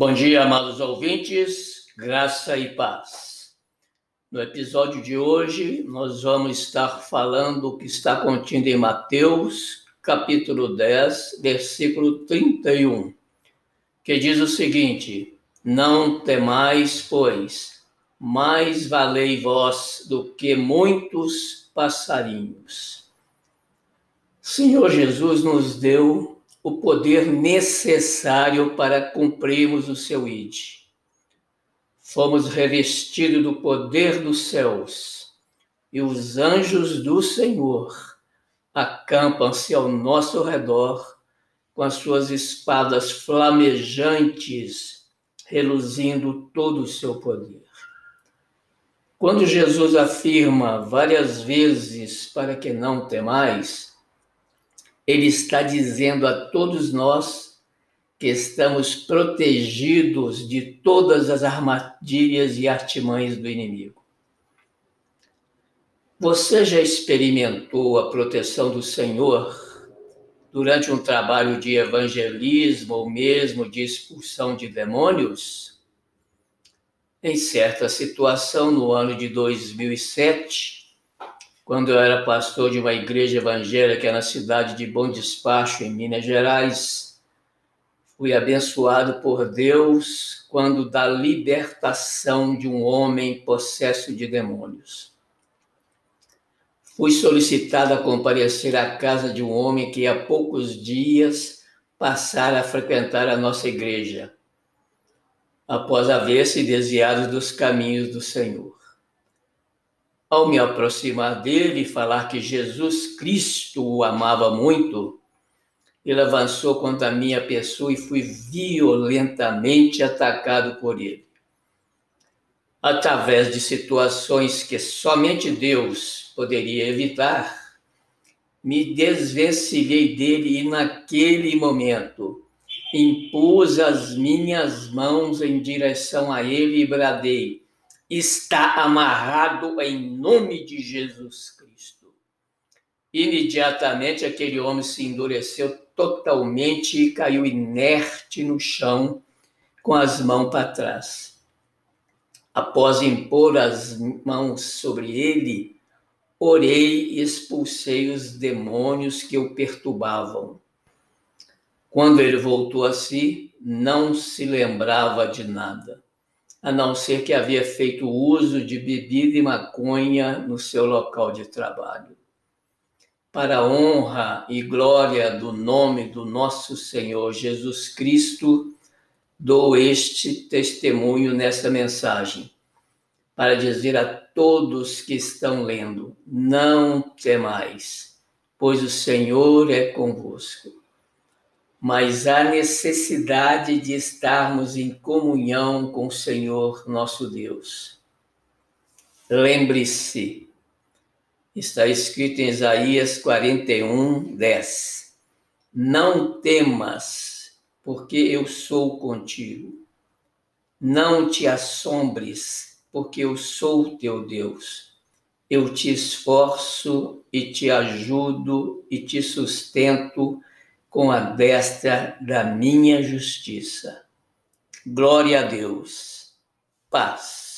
Bom dia, amados ouvintes, graça e paz. No episódio de hoje, nós vamos estar falando o que está contido em Mateus, capítulo 10, versículo 31, que diz o seguinte: Não temais, pois, mais valei vós do que muitos passarinhos. Senhor Jesus nos deu o poder necessário para cumprirmos o seu ID. Fomos revestidos do poder dos céus, e os anjos do Senhor acampam-se ao nosso redor com as suas espadas flamejantes, reluzindo todo o seu poder. Quando Jesus afirma várias vezes para que não temais, ele está dizendo a todos nós que estamos protegidos de todas as armadilhas e artimanhas do inimigo. Você já experimentou a proteção do Senhor durante um trabalho de evangelismo ou mesmo de expulsão de demônios? Em certa situação, no ano de 2007, quando eu era pastor de uma igreja evangélica na cidade de Bom Despacho, em Minas Gerais. Fui abençoado por Deus quando da libertação de um homem possesso de demônios. Fui solicitado a comparecer à casa de um homem que há poucos dias passara a frequentar a nossa igreja, após haver se desviado dos caminhos do Senhor. Ao me aproximar dele e falar que Jesus Cristo o amava muito, ele avançou contra a minha pessoa e fui violentamente atacado por ele. Através de situações que somente Deus poderia evitar, me desvencilhei dele e, naquele momento, impus as minhas mãos em direção a ele e bradei: está amarrado em nome de Jesus Cristo. Imediatamente aquele homem se endureceu totalmente e caiu inerte no chão, com as mãos para trás. Após impor as mãos sobre ele, orei e expulsei os demônios que o perturbavam. Quando ele voltou a si, não se lembrava de nada a não ser que havia feito uso de bebida e maconha no seu local de trabalho. Para a honra e glória do nome do nosso Senhor Jesus Cristo, dou este testemunho nessa mensagem, para dizer a todos que estão lendo: não temais, pois o Senhor é convosco mas há necessidade de estarmos em comunhão com o Senhor nosso Deus. Lembre-se, está escrito em Isaías 41, 10: Não temas, porque eu sou contigo. Não te assombres, porque eu sou teu Deus. Eu te esforço e te ajudo e te sustento com a destra da minha justiça. Glória a Deus. Paz.